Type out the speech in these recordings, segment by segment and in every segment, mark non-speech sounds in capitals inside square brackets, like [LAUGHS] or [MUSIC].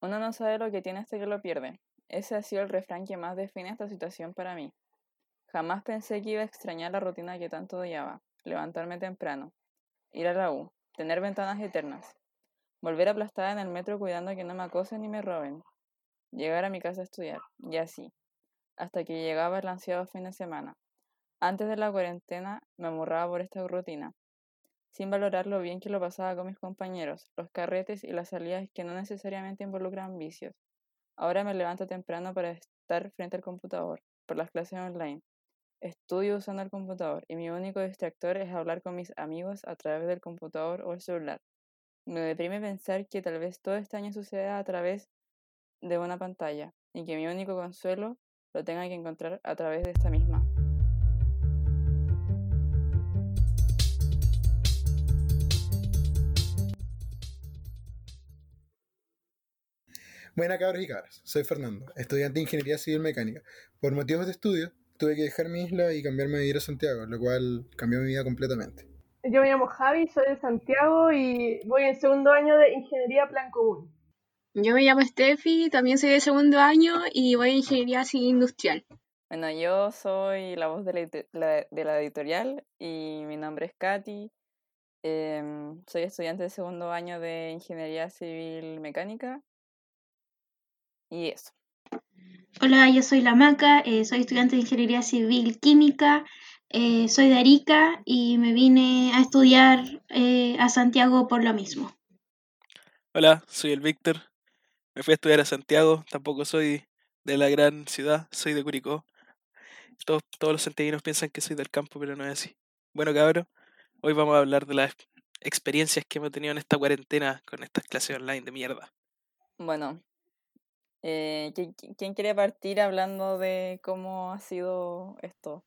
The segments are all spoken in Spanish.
Uno no sabe lo que tiene hasta que lo pierde. Ese ha sido el refrán que más define esta situación para mí. Jamás pensé que iba a extrañar la rutina que tanto odiaba. Levantarme temprano, ir a la U, tener ventanas eternas, volver aplastada en el metro cuidando que no me acosen ni me roben, llegar a mi casa a estudiar, y así, hasta que llegaba el ansiado fin de semana. Antes de la cuarentena me amurraba por esta rutina, sin valorar lo bien que lo pasaba con mis compañeros, los carretes y las salidas que no necesariamente involucran vicios. Ahora me levanto temprano para estar frente al computador, por las clases online. Estudio usando el computador y mi único distractor es hablar con mis amigos a través del computador o el celular. Me deprime pensar que tal vez todo este año suceda a través de una pantalla y que mi único consuelo lo tenga que encontrar a través de esta misma. Buenas cabros y cabras, soy Fernando, estudiante de Ingeniería Civil Mecánica. Por motivos de estudio, tuve que dejar mi isla y cambiarme a vivir a Santiago, lo cual cambió mi vida completamente. Yo me llamo Javi, soy de Santiago y voy en segundo año de Ingeniería Plan Común. Yo me llamo Steffi, también soy de segundo año y voy a Ingeniería Civil Industrial. Bueno, yo soy la voz de la, de la editorial y mi nombre es Katy. Em, soy estudiante de segundo año de Ingeniería Civil Mecánica y eso. Hola, yo soy la Maca, eh, soy estudiante de Ingeniería Civil Química, eh, soy de Arica y me vine a estudiar eh, a Santiago por lo mismo. Hola, soy el Víctor, me fui a estudiar a Santiago, tampoco soy de la gran ciudad, soy de Curicó. Todos, todos los santiaguinos piensan que soy del campo, pero no es así. Bueno, cabrón, hoy vamos a hablar de las experiencias que hemos tenido en esta cuarentena con estas clases online de mierda. Bueno, eh, ¿quién, quiere partir hablando de cómo ha sido esto?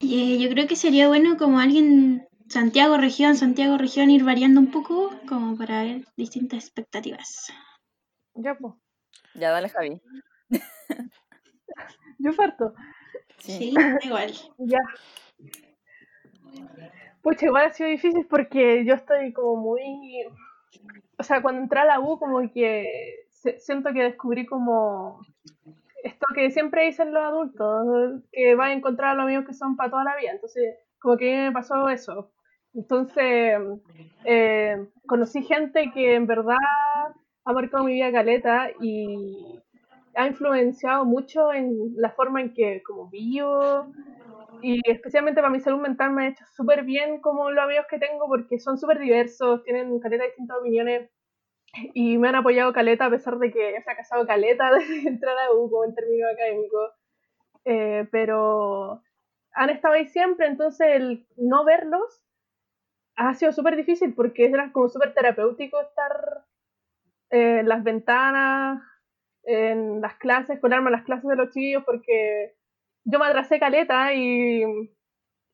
Eh, yo creo que sería bueno como alguien, Santiago región, Santiago región, ir variando un poco como para ver distintas expectativas. Ya, pues. Ya, dale, Javi. [LAUGHS] yo parto. Sí, igual. ya. Pues igual ha sido difícil porque yo estoy como muy... O sea, cuando entré a la U como que siento que descubrí como esto que siempre dicen los adultos, que va a encontrar a los amigos que son para toda la vida. Entonces, como que me pasó eso. Entonces, eh, conocí gente que en verdad ha marcado mi vida caleta y ha influenciado mucho en la forma en que como vivo y especialmente para mi salud mental me ha hecho súper bien como los amigos que tengo porque son súper diversos, tienen caleta de distintas opiniones y me han apoyado Caleta a pesar de que he fracasado Caleta [LAUGHS] desde entrar a U como en términos académicos. Eh, pero han estado ahí siempre, entonces el no verlos ha sido súper difícil porque era como súper terapéutico estar en las ventanas, en las clases, colarme las clases de los chiquillos porque yo me atrasé caleta y,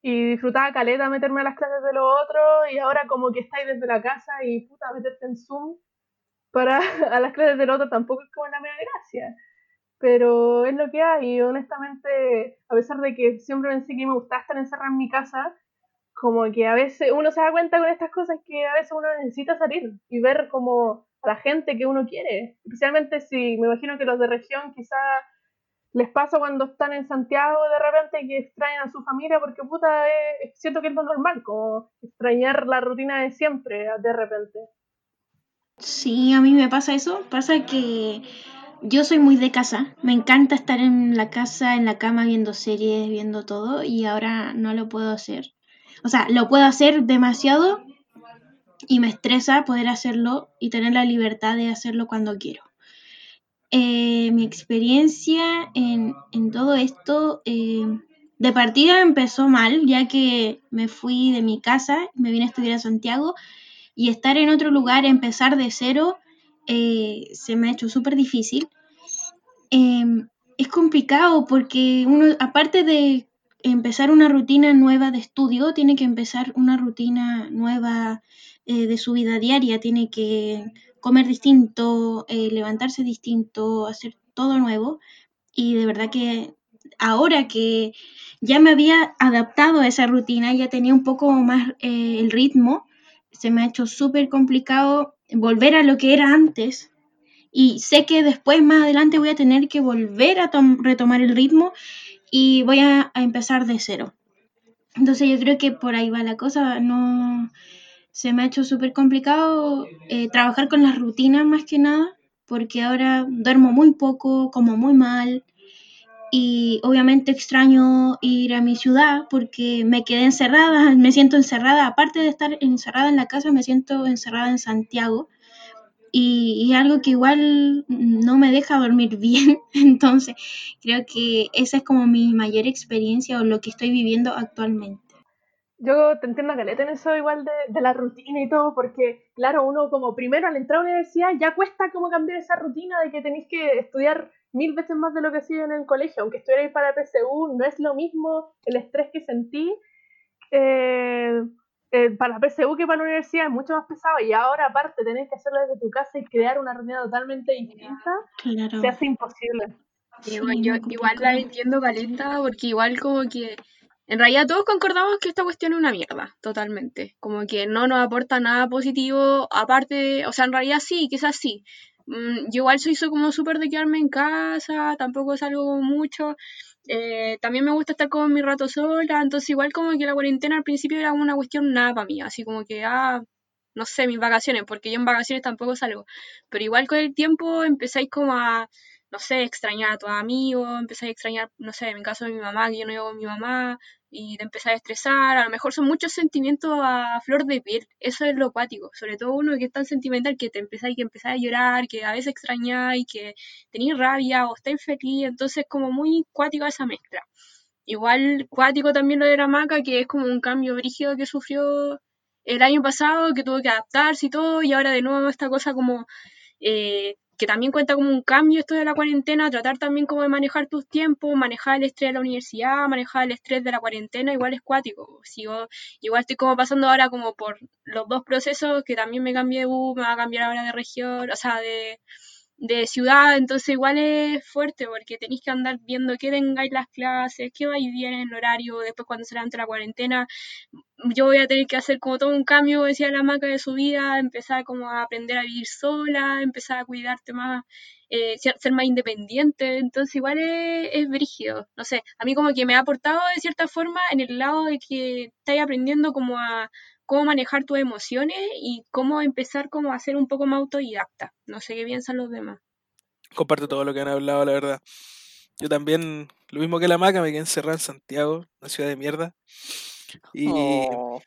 y disfrutaba caleta meterme a las clases de los otros y ahora como que estáis desde la casa y puta meterte en Zoom para [LAUGHS] a las clases de nota tampoco es como la media gracia. Pero es lo que hay. Honestamente, a pesar de que siempre pensé que me gustaba estar encerrada en mi casa, como que a veces uno se da cuenta con estas cosas que a veces uno necesita salir y ver como a la gente que uno quiere. Especialmente si me imagino que los de región quizá les pasa cuando están en Santiago de repente que extrañan a su familia porque puta, es, siento que es lo normal, como extrañar la rutina de siempre de repente. Sí, a mí me pasa eso. Pasa que yo soy muy de casa. Me encanta estar en la casa, en la cama, viendo series, viendo todo. Y ahora no lo puedo hacer. O sea, lo puedo hacer demasiado y me estresa poder hacerlo y tener la libertad de hacerlo cuando quiero. Eh, mi experiencia en, todo esto eh, de partida empezó mal, ya que me fui de mi casa, me vine a estudiar a Santiago y estar en otro lugar, empezar de cero, eh, se me ha hecho súper difícil. Em, es complicado porque uno, aparte de empezar una rutina nueva de estudio, tiene que empezar una rutina nueva eh, de su vida diaria, tiene que comer distinto, eh, levantarse distinto, hacer todo nuevo. Y de verdad que ahora que ya me había adaptado a esa rutina, ya tenía un poco más el ritmo, se me ha hecho súper complicado volver a lo que era antes y sé que después, más adelante, voy a tener que volver a tom- retomar el ritmo y voy a, a empezar de cero. Entonces yo creo que por ahí va la cosa, no se me ha hecho súper complicado eh, trabajar con las rutinas más que nada, porque ahora duermo muy poco, como muy mal y obviamente extraño ir a mi ciudad porque me quedé encerrada, [LAUGHS] me siento encerrada, aparte de estar encerrada en la casa, me siento encerrada en Santiago y, y algo que igual no me deja dormir [LAUGHS] bien, entonces creo que esa es como mi mayor experiencia o lo que estoy viviendo actualmente. Yo te entiendo, Caleta, en eso igual de, de la rutina y todo, porque, claro, uno como primero al entrar a la universidad ya cuesta como cambiar esa rutina de que tenéis que estudiar mil veces más de lo que hacía en el colegio. Aunque estuvierais para PSU, no es lo mismo el estrés que sentí eh, eh, para la PSU que para la universidad, es mucho más pesado. Y ahora, aparte, tener que hacerlo desde tu casa y crear una rutina totalmente distinta, Claro. se hace imposible. Sí, Igual, muy yo igual la entiendo, Caleta, porque igual como que en realidad todos concordamos que esta cuestión es una mierda, totalmente. Como que no nos aporta nada positivo, aparte, o sea, en realidad sí, quizás sí. Mm, yo igual soy, como súper de quedarme en casa, tampoco salgo mucho. Eh, también me gusta estar como mi rato sola, entonces igual como que la cuarentena al principio era una cuestión nada para mí, así como que, ah, no sé, mis vacaciones, porque yo en vacaciones tampoco salgo. Pero igual con el tiempo empezáis como a no sé, extrañar a tus amigos, empezar a extrañar, no sé, en mi caso de mi mamá, que yo no vivo con mi mamá, y te empezás a estresar, a lo mejor son muchos sentimientos a flor de piel, eso es lo cuático, sobre todo uno que es tan sentimental que te empezáis que empezás a llorar, que a veces extrañáis, que tenéis rabia o estáis feliz, entonces como muy cuático esa mezcla. Igual cuático también lo de la maca, que es como un cambio brígido que sufrió el año pasado, que tuvo que adaptarse y todo, y ahora de nuevo esta cosa como eh, que también cuenta como un cambio esto de la cuarentena, tratar también como de manejar tus tiempos, manejar el estrés de la universidad, manejar el estrés de la cuarentena, igual es cuático. Si yo, igual estoy como pasando ahora como por los dos procesos, que también me cambié de U, me va a cambiar ahora de región, o sea, de, de ciudad, entonces igual es fuerte porque tenéis que andar viendo que tengáis las clases, que vais bien en el horario, después cuando se levante la cuarentena, yo voy a tener que hacer como todo un cambio, decía la maca de su vida, empezar como a aprender a vivir sola, empezar a cuidarte más, eh, ser, ser más independiente, entonces igual es, es brígido, no sé, a mí como que me ha aportado de cierta forma en el lado de que estáis aprendiendo como a cómo manejar tus emociones y cómo empezar como a ser un poco más autodidacta, no sé qué piensan los demás. Comparto todo lo que han hablado, la verdad. Yo también, lo mismo que la maca, me quedé encerrado en Santiago, una ciudad de mierda. Y. Oh,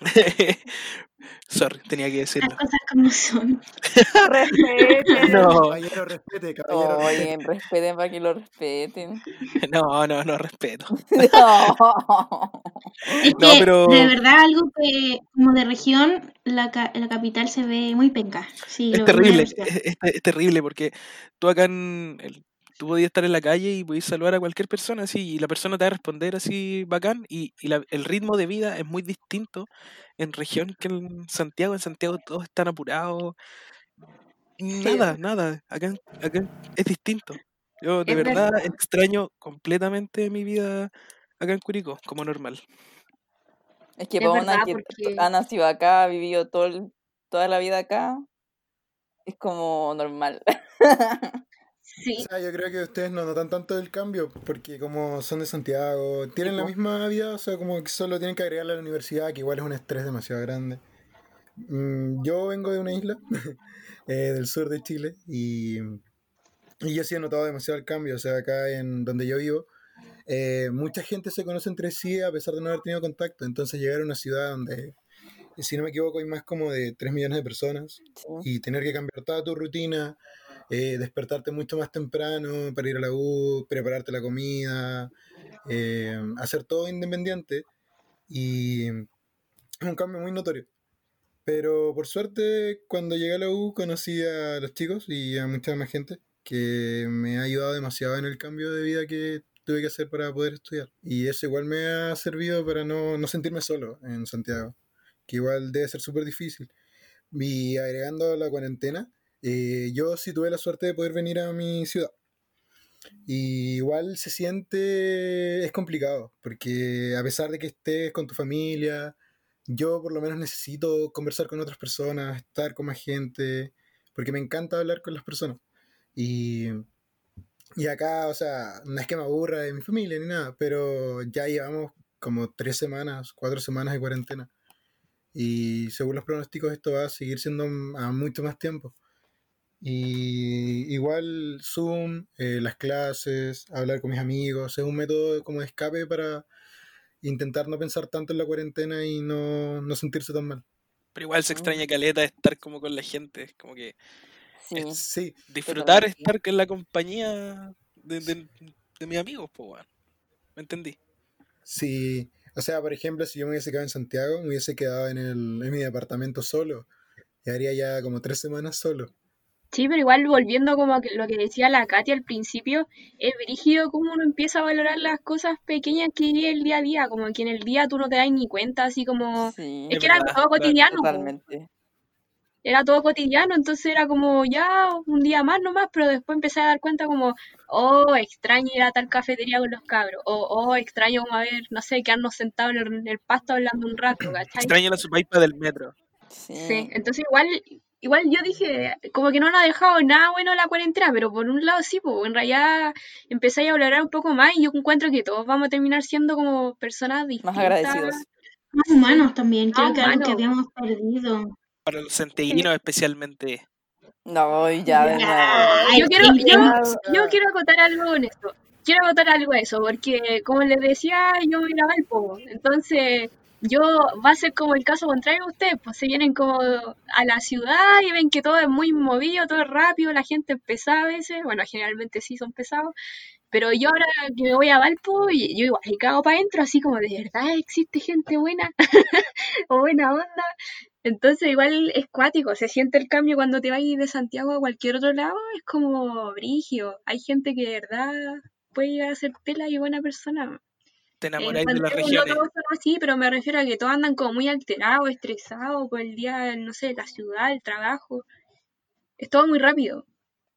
[LAUGHS] Sorry, tenía que decirlo. Las cosas como son. [LAUGHS] Respeten. No, Caballero, respete, caballero. oye, respete. respeten para que lo respeten. [LAUGHS] no, no, no respeto. [LAUGHS] No. Es No, que pero- de verdad algo que como de región, la, ca- la capital se ve muy penca. Sí, Es terrible, es, realidad. es- es terrible porque tú acá en. el- tú podías estar en la calle y podías saludar a cualquier persona así y la persona te va a responder así bacán y, y la- el ritmo de vida es muy distinto en región que en Santiago. En Santiago todos están apurados. Nada, nada. Acá, acá es distinto. Yo de Es verdad verdad. extraño completamente mi vida acá en Curicó, como normal. Es que Es para una verdad, que porque- ha nacido acá, ha vivido todo el- toda la vida acá, es como normal. [LAUGHS] O Sí, sea, yo creo que ustedes no notan tanto el cambio, porque como son de Santiago, tienen la misma vida, o sea, como que solo tienen que agregarle a la universidad, que igual es un estrés demasiado grande. Mm, yo vengo de una isla [LAUGHS] eh, del sur de Chile y, y yo sí he notado demasiado el cambio, o sea, acá en donde yo vivo, eh, mucha gente se conoce entre sí a pesar de no haber tenido contacto, entonces llegar a una ciudad donde, si no me equivoco, hay más como de 3 millones de personas Sí. y tener que cambiar toda tu rutina, eh, despertarte mucho más temprano para ir a la U, prepararte la comida, eh, hacer todo independiente y es un cambio muy notorio. Pero por suerte, cuando llegué a la U conocí a los chicos y a mucha más gente que me ha ayudado demasiado en el cambio de vida que tuve que hacer para poder estudiar. Y eso igual me ha servido para no, no sentirme solo en Santiago, que igual debe ser súper difícil. Y agregando la cuarentena, eh, yo sí tuve la suerte de poder venir a mi ciudad. Y igual se siente, es complicado, porque a pesar de que estés con tu familia, yo por lo menos necesito conversar con otras personas, estar con más gente, porque me encanta hablar con las personas. Y, y acá, o sea, no es que me aburra de mi familia ni nada, pero ya llevamos como tres semanas, cuatro semanas de cuarentena. Y según los pronósticos esto va a seguir siendo a mucho más tiempo. Y igual Zoom, eh, las clases, hablar con mis amigos, es un método como de escape para intentar no pensar tanto en la cuarentena y no, no sentirse tan mal. Pero igual se extraña caleta estar como con la gente, como que Sí. es- Sí, disfrutar estar en la compañía de, de- de mis amigos, pues weón. ¿Me entendí? sí. O sea, por ejemplo, si yo me hubiese quedado en Santiago, me hubiese quedado en, el, en mi departamento solo. Y haría ya como tres semanas solo. Sí, pero igual volviendo como a lo que decía la Katy al principio, es brígido cómo uno empieza a valorar las cosas pequeñas que vive el día a día, como que en el día tú no te das ni cuenta, así como... Sí, Es que era todo cotidiano, totalmente. era todo cotidiano, entonces era como ya un día más nomás, pero después empecé a dar cuenta como, oh, extraño ir a tal cafetería con los cabros, o oh, extraño como a ver, no sé, quedarnos sentados en el, en el pasto hablando un rato, [CLEARS THROAT] ¿cachai? Extraño la supaipa del metro. Sí. Sí, entonces igual, igual yo dije, como que no nos ha dejado nada bueno la cuarentena, pero por un lado sí, pues en realidad empecé a valorar un poco más y yo encuentro que todos vamos a terminar siendo como personas Más distintas. agradecidos. Más humanos también, Más creo que algo que humanos. habíamos perdido. Para los centellinos especialmente. No, ya. Ay, yo quiero, yo, ya. yo quiero acotar algo con esto. Quiero acotar algo a eso, porque como les decía, yo voy a Valpo, entonces yo va a ser como el caso contrario a ustedes, pues se vienen como a la ciudad y ven que todo es muy movido, todo es rápido, la gente es pesada a veces, bueno, generalmente sí son pesados, pero yo ahora que me voy a Valpo, y yo igual y cago para adentro, así como de verdad existe gente buena [LAUGHS] o buena onda. Entonces igual es cuático, se siente el cambio cuando te vas de Santiago a cualquier otro lado, es como brigio. Hay gente que de verdad puede llegar a ser tela y buena persona. Te En enamoráis de las no regiones. son así, pero me refiero a que todos andan como muy alterados, estresados por el día, no sé, la ciudad, el trabajo. Es todo muy rápido.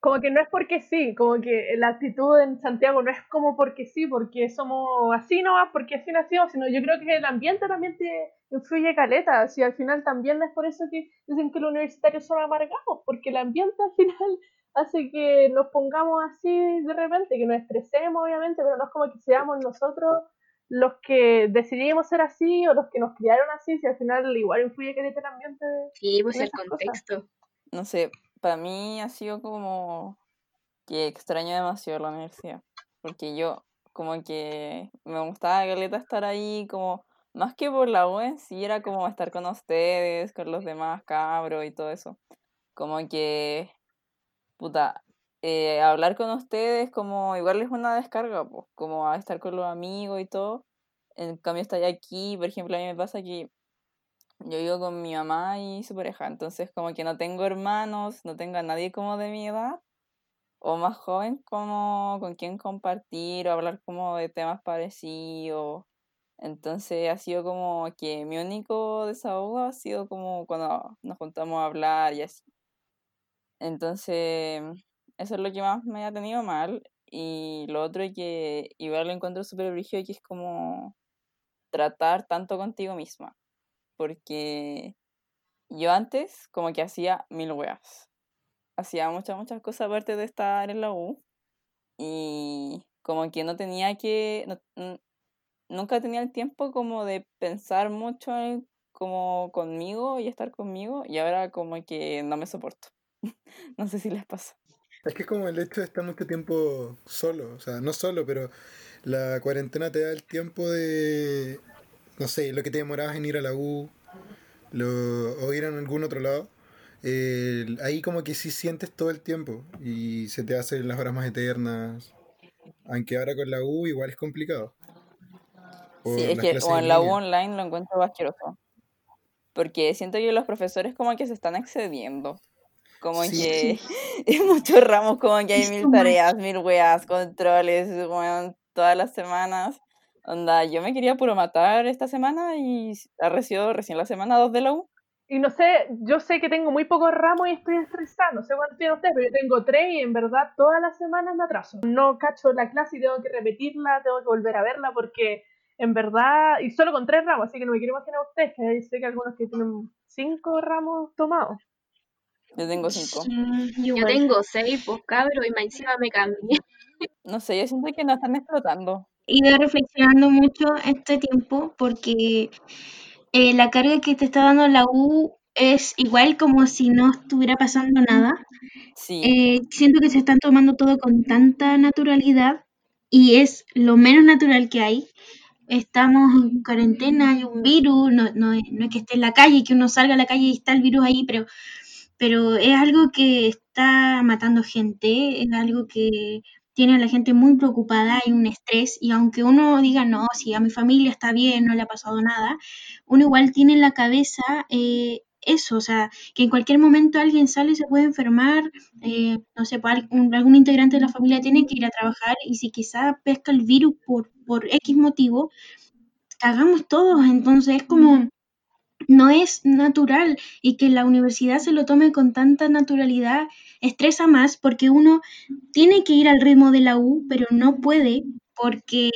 Como que no es porque sí, como que la actitud en Santiago no es como porque sí, porque somos así nomás, porque así nacimos, sino yo creo que el ambiente también te influye caleta, si al final también es por eso que dicen que los universitarios son amargados, porque el ambiente al final [LAUGHS] hace que nos pongamos así de repente, que nos estresemos obviamente, pero no es como que seamos nosotros los que decidimos ser así o los que nos criaron así, si al final igual influye caleta el ambiente. Sí, pues el cosas. contexto. No sé, para mí ha sido como que extraño demasiado la universidad. Porque yo, como que me gustaba caleta estar ahí, como más que por la U en sí, era como estar con ustedes, con los demás cabros y todo eso. Como que, puta, eh, hablar con ustedes, como igual es una descarga, pues, como estar con los amigos y todo. En cambio, estar aquí, por ejemplo, a mí me pasa que yo vivo con mi mamá y su pareja, entonces como que no tengo hermanos, no tengo a nadie como de mi edad o más joven como con quien compartir o hablar como de temas parecidos. Entonces ha sido como que mi único desahogo ha sido como cuando nos juntamos a hablar y así. Entonces eso es lo que más me ha tenido mal y lo otro es que igual lo encuentro súper brígido que es como tratar tanto contigo misma porque yo antes como que hacía mil weas. Hacía muchas, muchas cosas aparte de estar en la U. Y como que no tenía que, no- nunca tenía el tiempo como de pensar mucho en como conmigo y estar conmigo. Y ahora como que no me soporto. [LAUGHS] no sé si les pasa. Es que es como el hecho de estar mucho tiempo solo, o sea, no solo, pero la cuarentena te da el tiempo de, no sé, lo que te demorabas en ir a la U lo, o ir a algún otro lado. eh, ahí como que sí sientes todo el tiempo y se te hacen las horas más eternas. Aunque ahora con la U igual es complicado. Por Sí, es que o en la U online lo encuentro asqueroso. Porque siento que los profesores como que se están excediendo. Como Sí. que [LAUGHS] [LAUGHS] en muchos ramos como que hay Es mil tareas, mil weas, controles, weón, todas las semanas. Onda, yo me quería puro matar esta semana y ha recibido recién la semana 2 de la U. Y no sé, yo sé que tengo muy pocos ramos y estoy estresada, no sé cuántos tienen ustedes, pero yo tengo tres y en verdad todas las semanas me atraso. No cacho la clase y tengo que repetirla, tengo que volver a verla porque en verdad, y solo con tres ramos, así que no me quiero imaginar ustedes, que sé que algunos que tienen cinco ramos tomados. Yo tengo cinco. Sí, Yo tengo seis, pues cabro, y más encima me cambié. [LAUGHS] No sé, yo siento que nos están explotando. He ido reflexionando mucho este tiempo porque eh, la carga que te está dando la U es igual como si no estuviera pasando nada. Sí, Eh, siento que se están tomando todo con tanta naturalidad y es lo menos natural que hay. Estamos en cuarentena, hay un virus, no, no, es- no es que esté en la calle, que uno salga a la calle y está el virus ahí, pero, pero es algo que está matando gente, es algo que tiene a la gente muy preocupada, hay un estrés y aunque uno diga, no, si a mi familia está bien, no le ha pasado nada, uno igual tiene en la cabeza eh, eso, o sea, que en cualquier momento alguien sale y se puede enfermar, eh, no sé, pues, algún, algún integrante de la familia tiene que ir a trabajar y si quizá pesca el virus por, por X motivo, cagamos todos, entonces es como no es natural y que la universidad se lo tome con tanta naturalidad estresa más porque uno tiene que ir al ritmo de la U, pero no puede porque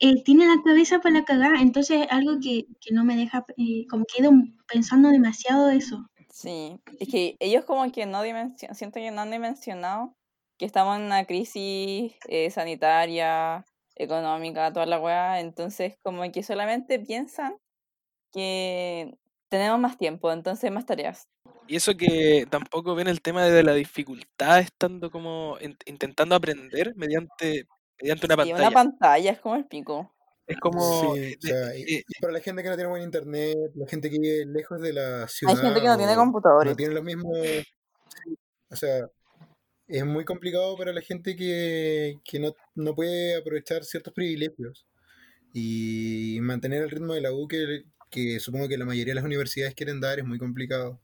eh, tiene la cabeza para la cagada, entonces es algo que, que no me deja, eh, como que he ido pensando demasiado de eso. sí. Es que ellos como que no dimensionan, siento que no han dimensionado que estamos en una crisis eh, sanitaria, económica, toda la weá. Entonces como que solamente piensan que tenemos más tiempo, entonces más tareas. Y eso que tampoco ven el tema de la dificultad estando como in- intentando aprender mediante, mediante una Sí, pantalla. una pantalla es como el pico. Es como... Sí, o sea, y, eh, y para la gente que no tiene buen internet, la gente que vive lejos de la Hay ciudad gente que no tiene o no computadores. tiene los mismos... O sea, es muy complicado para la gente que, que no, no puede aprovechar ciertos privilegios y mantener el ritmo de la U que, que supongo que la mayoría de las universidades quieren dar es muy complicado.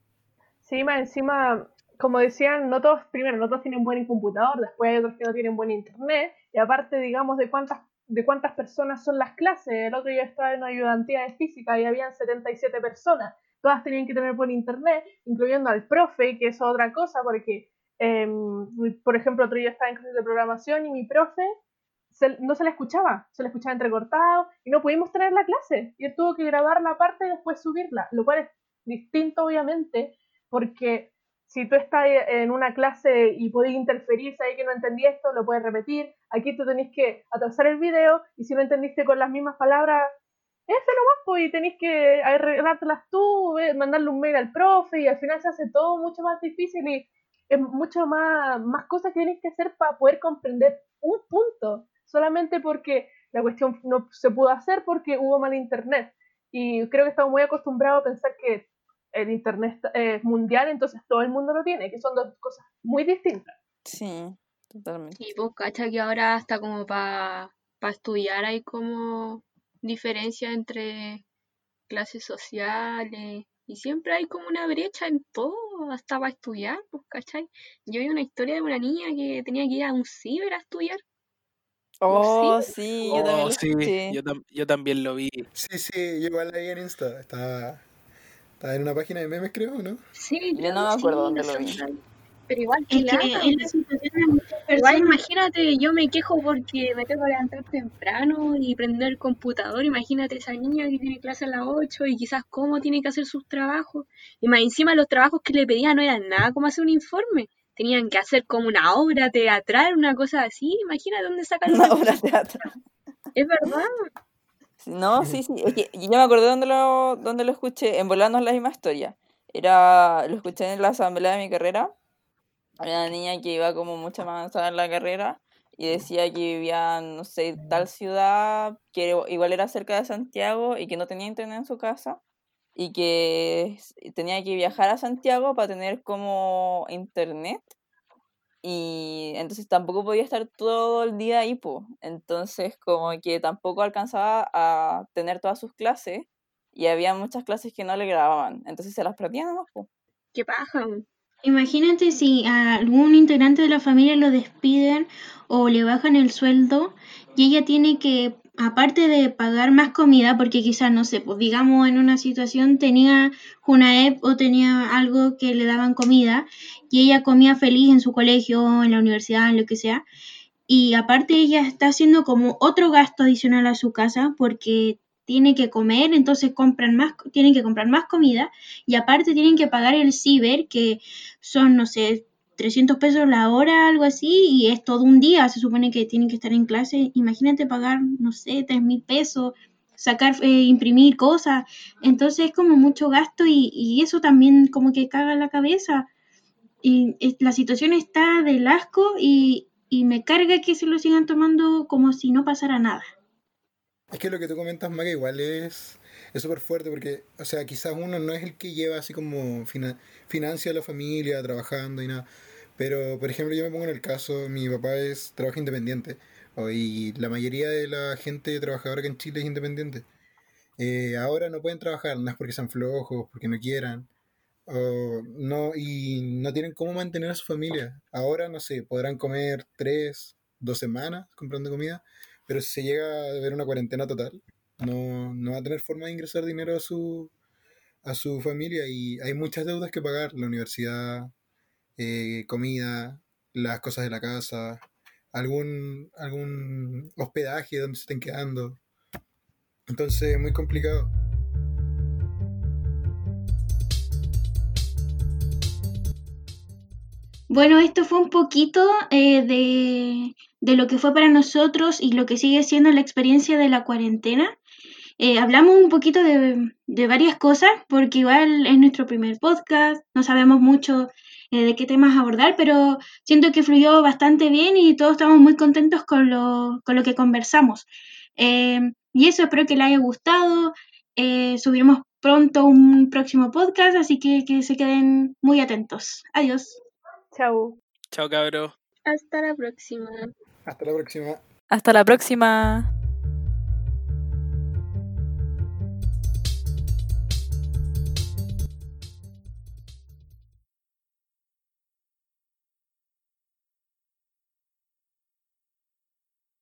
Sí, más encima, como decían, no todos, primero, no todos tienen buen computador, después hay otros que no tienen buen internet, y aparte, digamos, de cuántas, de cuántas personas son las clases. El otro día estaba en una ayudantía de física y habían 77 personas. Todas tenían que tener buen internet, incluyendo al profe, que es otra cosa, porque, eh, por ejemplo, otro día estaba en clases de programación y mi profe se- no se le escuchaba, se le escuchaba entrecortado y no pudimos tener la clase. Y él tuvo que grabar la parte y después subirla, lo cual es distinto, obviamente, porque si tú estás en una clase y podés interferir, sabes que no entendí esto, lo puedes repetir. Aquí tú tenés que atrasar el video y si no entendiste con las mismas palabras, F nomás, pues, y tenés que arreglártelas tú, eh, mandarle un mail al profe y al final se hace todo mucho más difícil y es mucho más, más cosas que tienes que hacer para poder comprender un punto, solamente porque la cuestión no se pudo hacer porque hubo mal internet. Y creo que estamos muy acostumbrados a pensar que el internet es mundial, entonces todo el mundo lo tiene, que son dos cosas muy distintas. Sí, totalmente. Y pues, cacha que ahora hasta como para estudiar hay como diferencia entre clases sociales y siempre hay como una brecha en todo, hasta para estudiar, pues, ¿cachai? Yo vi una historia de una niña que tenía que ir a un ciber a estudiar. Oh, sí. sí, yo también oh, lo sí, yo, tam- yo también lo vi. Sí, sí, yo igual la vi en Insta. Estaba, estaba en una página de memes, creo, ¿no? Sí, Yo no me acuerdo sí, dónde lo vi. Pero igual Es que que es la situación de muchas Igual imagínate, yo me quejo porque me tengo que levantar temprano y prender el computador. Imagínate esa niña que tiene clase a las 8 y quizás cómo tiene que hacer sus trabajos. Y más encima los trabajos que le pedían no eran nada como hacer un informe. Tenían que hacer como una obra teatral, una cosa así. Imagínate dónde sacan los Una obra teatro. Es verdad. No, sí, sí. Es que yo me acordé dónde lo, dónde lo escuché. En Volando es la misma historia. Era, lo escuché en la asamblea de mi carrera. Había una niña que iba como mucho más avanzada en la carrera y decía que vivía, no sé, tal ciudad, que igual era cerca de Santiago y que no tenía internet en su casa y que tenía que viajar a Santiago para tener como internet y entonces tampoco podía estar todo el día ahí, po. Entonces como que tampoco alcanzaba a tener todas sus clases y había muchas clases que no le grababan, entonces se las perdía nomás, po. Qué paja. Imagínate si a algún integrante de la familia lo despiden o le bajan el sueldo y ella tiene que, aparte de pagar más comida, porque quizás, no sé, pues digamos en una situación tenía una EP o tenía algo que le daban comida y ella comía feliz en su colegio, en la universidad, en lo que sea. Y aparte ella está haciendo como otro gasto adicional a su casa porque tiene que comer, entonces compran más, tienen que comprar más comida y aparte tienen que pagar el ciber, que son, no sé, 300 pesos la hora, algo así, y es todo un día, se supone que tienen que estar en clase. Imagínate pagar, no sé, 3 mil pesos, sacar, eh, imprimir cosas. Entonces es como mucho gasto y, y eso también como que caga la cabeza. Y la situación está del asco y, y me carga que se lo sigan tomando como si no pasara nada. Es que lo que tú comentas, Maga, igual es es súper fuerte porque, o sea, quizás uno no es el que lleva así como fina- financia a la familia trabajando y nada. Pero, por ejemplo, yo me pongo en el caso, mi papá es trabaja independiente y la mayoría de la gente trabajadora que en Chile es independiente. Eh, ahora no pueden trabajar, no es porque sean flojos, porque no quieran, o no, y no tienen cómo mantener a su familia. Ahora, no sé, podrán comer tres, dos semanas comprando comida, pero si se llega a ver una cuarentena total, no, no va a tener forma de ingresar dinero a su, a su familia y hay muchas deudas que pagar, la universidad, eh, comida, las cosas de la casa, algún, algún hospedaje donde se estén quedando. Entonces es muy complicado. Bueno, esto fue un poquito eh, de, de lo que fue para nosotros y lo que sigue siendo la experiencia de la cuarentena. Eh, hablamos un poquito de, de varias cosas, porque igual es nuestro primer podcast, no sabemos mucho eh, de qué temas abordar, pero siento que fluyó bastante bien y todos estamos muy contentos con lo, con lo que conversamos. Eh, y eso, espero que les haya gustado. Eh, subiremos pronto un próximo podcast, así que que se queden muy atentos. Adiós. Chau. Chao, cabros. Hasta la próxima. Hasta la próxima. Hasta la próxima.